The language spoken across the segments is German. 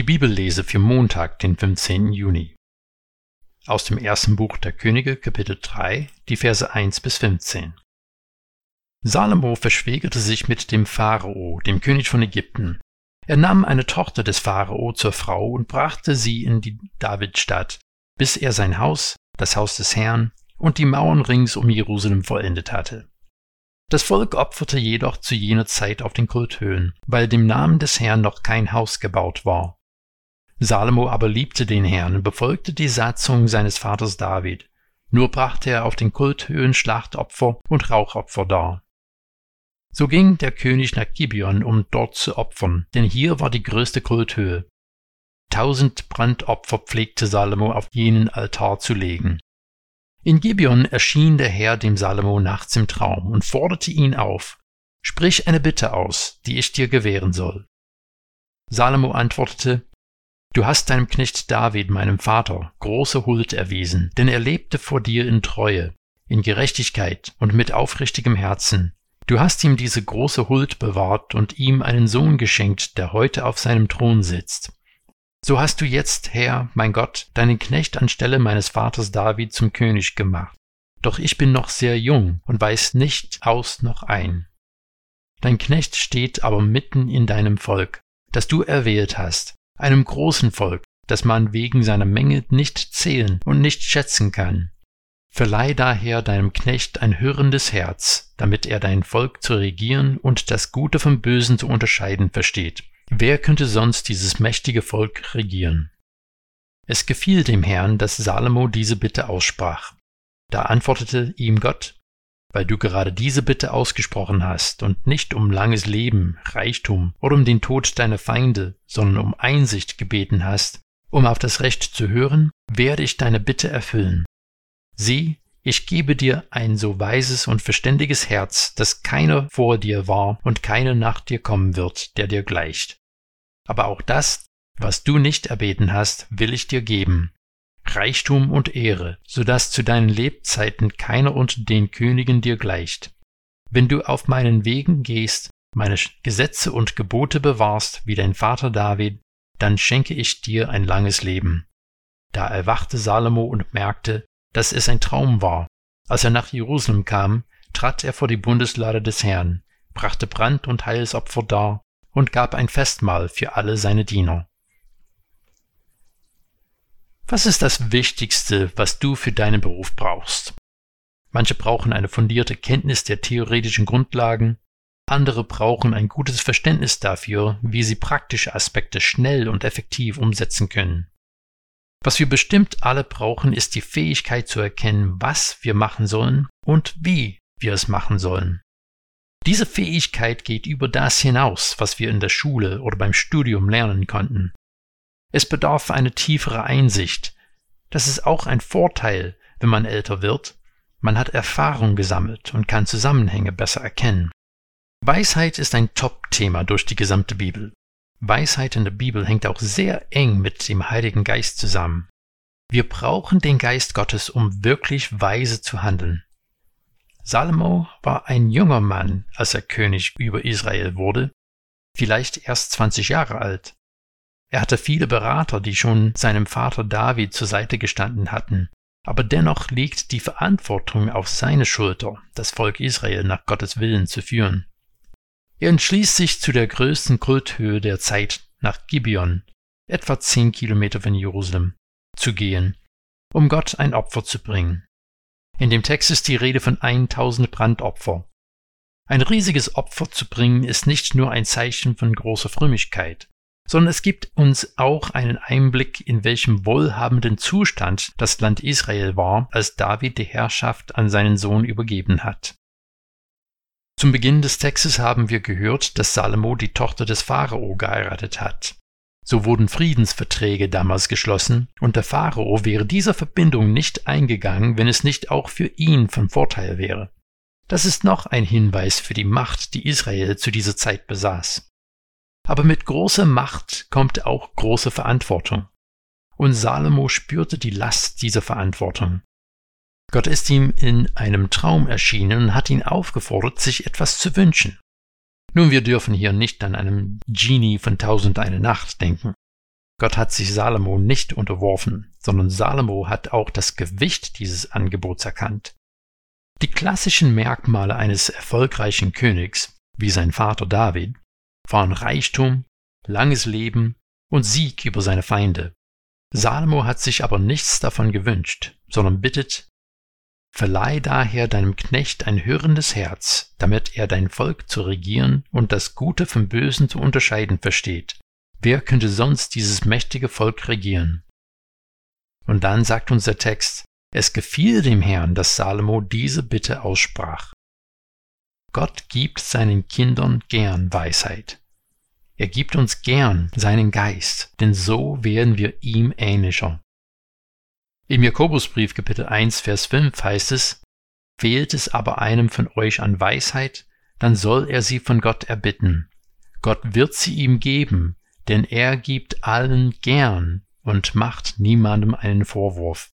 Die Bibellese für Montag, den 15. Juni. Aus dem ersten Buch der Könige, Kapitel 3, die Verse 1 bis 15. Salomo verschwägerte sich mit dem Pharao, dem König von Ägypten. Er nahm eine Tochter des Pharao zur Frau und brachte sie in die Davidstadt, bis er sein Haus, das Haus des Herrn und die Mauern rings um Jerusalem vollendet hatte. Das Volk opferte jedoch zu jener Zeit auf den Kulthöhen, weil dem Namen des Herrn noch kein Haus gebaut war. Salomo aber liebte den Herrn und befolgte die Satzung seines Vaters David. Nur brachte er auf den Kulthöhen Schlachtopfer und Rauchopfer dar. So ging der König nach Gibeon, um dort zu opfern, denn hier war die größte Kulthöhe. Tausend Brandopfer pflegte Salomo auf jenen Altar zu legen. In Gibeon erschien der Herr dem Salomo nachts im Traum und forderte ihn auf, Sprich eine Bitte aus, die ich dir gewähren soll. Salomo antwortete, Du hast deinem Knecht David, meinem Vater, große Huld erwiesen, denn er lebte vor dir in Treue, in Gerechtigkeit und mit aufrichtigem Herzen. Du hast ihm diese große Huld bewahrt und ihm einen Sohn geschenkt, der heute auf seinem Thron sitzt. So hast du jetzt, Herr, mein Gott, deinen Knecht anstelle meines Vaters David zum König gemacht. Doch ich bin noch sehr jung und weiß nicht aus noch ein. Dein Knecht steht aber mitten in deinem Volk, das du erwählt hast, einem großen Volk, das man wegen seiner Menge nicht zählen und nicht schätzen kann. Verleih daher deinem Knecht ein hörendes Herz, damit er dein Volk zu regieren und das Gute vom Bösen zu unterscheiden versteht. Wer könnte sonst dieses mächtige Volk regieren? Es gefiel dem Herrn, dass Salomo diese Bitte aussprach. Da antwortete ihm Gott, weil du gerade diese Bitte ausgesprochen hast und nicht um langes Leben, Reichtum oder um den Tod deiner Feinde, sondern um Einsicht gebeten hast, um auf das Recht zu hören, werde ich deine Bitte erfüllen. Sieh, ich gebe dir ein so weises und verständiges Herz, dass keiner vor dir war und keiner nach dir kommen wird, der dir gleicht. Aber auch das, was du nicht erbeten hast, will ich dir geben, Reichtum und Ehre, so dass zu deinen Lebzeiten keiner unter den Königen dir gleicht. Wenn du auf meinen Wegen gehst, meine Gesetze und Gebote bewahrst, wie dein Vater David, dann schenke ich dir ein langes Leben. Da erwachte Salomo und merkte, dass es ein Traum war. Als er nach Jerusalem kam, trat er vor die Bundeslade des Herrn, brachte Brand- und Heilsopfer dar und gab ein Festmahl für alle seine Diener. Was ist das Wichtigste, was du für deinen Beruf brauchst? Manche brauchen eine fundierte Kenntnis der theoretischen Grundlagen, andere brauchen ein gutes Verständnis dafür, wie sie praktische Aspekte schnell und effektiv umsetzen können. Was wir bestimmt alle brauchen, ist die Fähigkeit zu erkennen, was wir machen sollen und wie wir es machen sollen. Diese Fähigkeit geht über das hinaus, was wir in der Schule oder beim Studium lernen konnten. Es bedarf eine tiefere Einsicht. Das ist auch ein Vorteil, wenn man älter wird. Man hat Erfahrung gesammelt und kann Zusammenhänge besser erkennen. Weisheit ist ein Top-Thema durch die gesamte Bibel. Weisheit in der Bibel hängt auch sehr eng mit dem Heiligen Geist zusammen. Wir brauchen den Geist Gottes, um wirklich weise zu handeln. Salomo war ein junger Mann, als er König über Israel wurde, vielleicht erst 20 Jahre alt. Er hatte viele Berater, die schon seinem Vater David zur Seite gestanden hatten. Aber dennoch liegt die Verantwortung auf seine Schulter, das Volk Israel nach Gottes Willen zu führen. Er entschließt sich zu der größten Kulthöhe der Zeit nach Gibeon, etwa zehn Kilometer von Jerusalem, zu gehen, um Gott ein Opfer zu bringen. In dem Text ist die Rede von 1000 Brandopfer. Ein riesiges Opfer zu bringen ist nicht nur ein Zeichen von großer Frömmigkeit sondern es gibt uns auch einen Einblick, in welchem wohlhabenden Zustand das Land Israel war, als David die Herrschaft an seinen Sohn übergeben hat. Zum Beginn des Textes haben wir gehört, dass Salomo die Tochter des Pharao geheiratet hat. So wurden Friedensverträge damals geschlossen, und der Pharao wäre dieser Verbindung nicht eingegangen, wenn es nicht auch für ihn von Vorteil wäre. Das ist noch ein Hinweis für die Macht, die Israel zu dieser Zeit besaß. Aber mit großer Macht kommt auch große Verantwortung. Und Salomo spürte die Last dieser Verantwortung. Gott ist ihm in einem Traum erschienen und hat ihn aufgefordert, sich etwas zu wünschen. Nun, wir dürfen hier nicht an einem Genie von Tausend eine Nacht denken. Gott hat sich Salomo nicht unterworfen, sondern Salomo hat auch das Gewicht dieses Angebots erkannt. Die klassischen Merkmale eines erfolgreichen Königs, wie sein Vater David, waren Reichtum, langes Leben und Sieg über seine Feinde. Salomo hat sich aber nichts davon gewünscht, sondern bittet, Verleih daher deinem Knecht ein hörendes Herz, damit er dein Volk zu regieren und das Gute vom Bösen zu unterscheiden versteht, Wer könnte sonst dieses mächtige Volk regieren? Und dann sagt uns der Text, es gefiel dem Herrn, dass Salomo diese Bitte aussprach. Gott gibt seinen Kindern gern Weisheit. Er gibt uns gern seinen Geist, denn so werden wir ihm ähnlicher. Im Jakobusbrief Kapitel 1 Vers 5 heißt es, Fehlt es aber einem von euch an Weisheit, dann soll er sie von Gott erbitten. Gott wird sie ihm geben, denn er gibt allen gern und macht niemandem einen Vorwurf.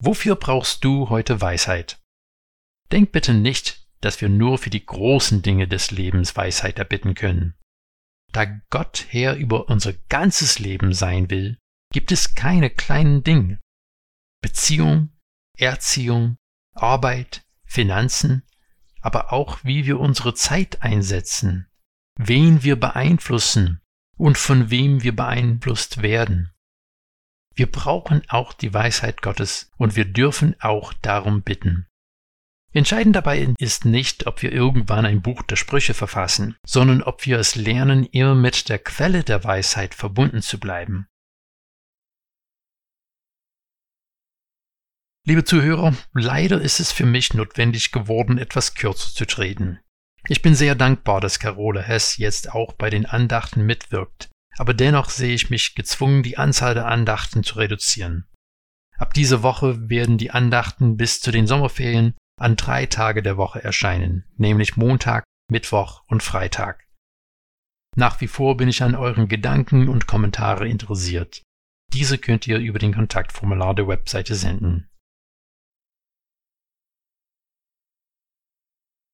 Wofür brauchst du heute Weisheit? Denk bitte nicht, dass wir nur für die großen Dinge des Lebens Weisheit erbitten können. Da Gott Herr über unser ganzes Leben sein will, gibt es keine kleinen Dinge. Beziehung, Erziehung, Arbeit, Finanzen, aber auch wie wir unsere Zeit einsetzen, wen wir beeinflussen und von wem wir beeinflusst werden. Wir brauchen auch die Weisheit Gottes und wir dürfen auch darum bitten. Entscheidend dabei ist nicht, ob wir irgendwann ein Buch der Sprüche verfassen, sondern ob wir es lernen, immer mit der Quelle der Weisheit verbunden zu bleiben. Liebe Zuhörer, leider ist es für mich notwendig geworden, etwas kürzer zu treten. Ich bin sehr dankbar, dass Carola Hess jetzt auch bei den Andachten mitwirkt, aber dennoch sehe ich mich gezwungen, die Anzahl der Andachten zu reduzieren. Ab dieser Woche werden die Andachten bis zu den Sommerferien an drei Tage der Woche erscheinen, nämlich Montag, Mittwoch und Freitag. Nach wie vor bin ich an euren Gedanken und Kommentare interessiert. Diese könnt ihr über den Kontaktformular der Webseite senden.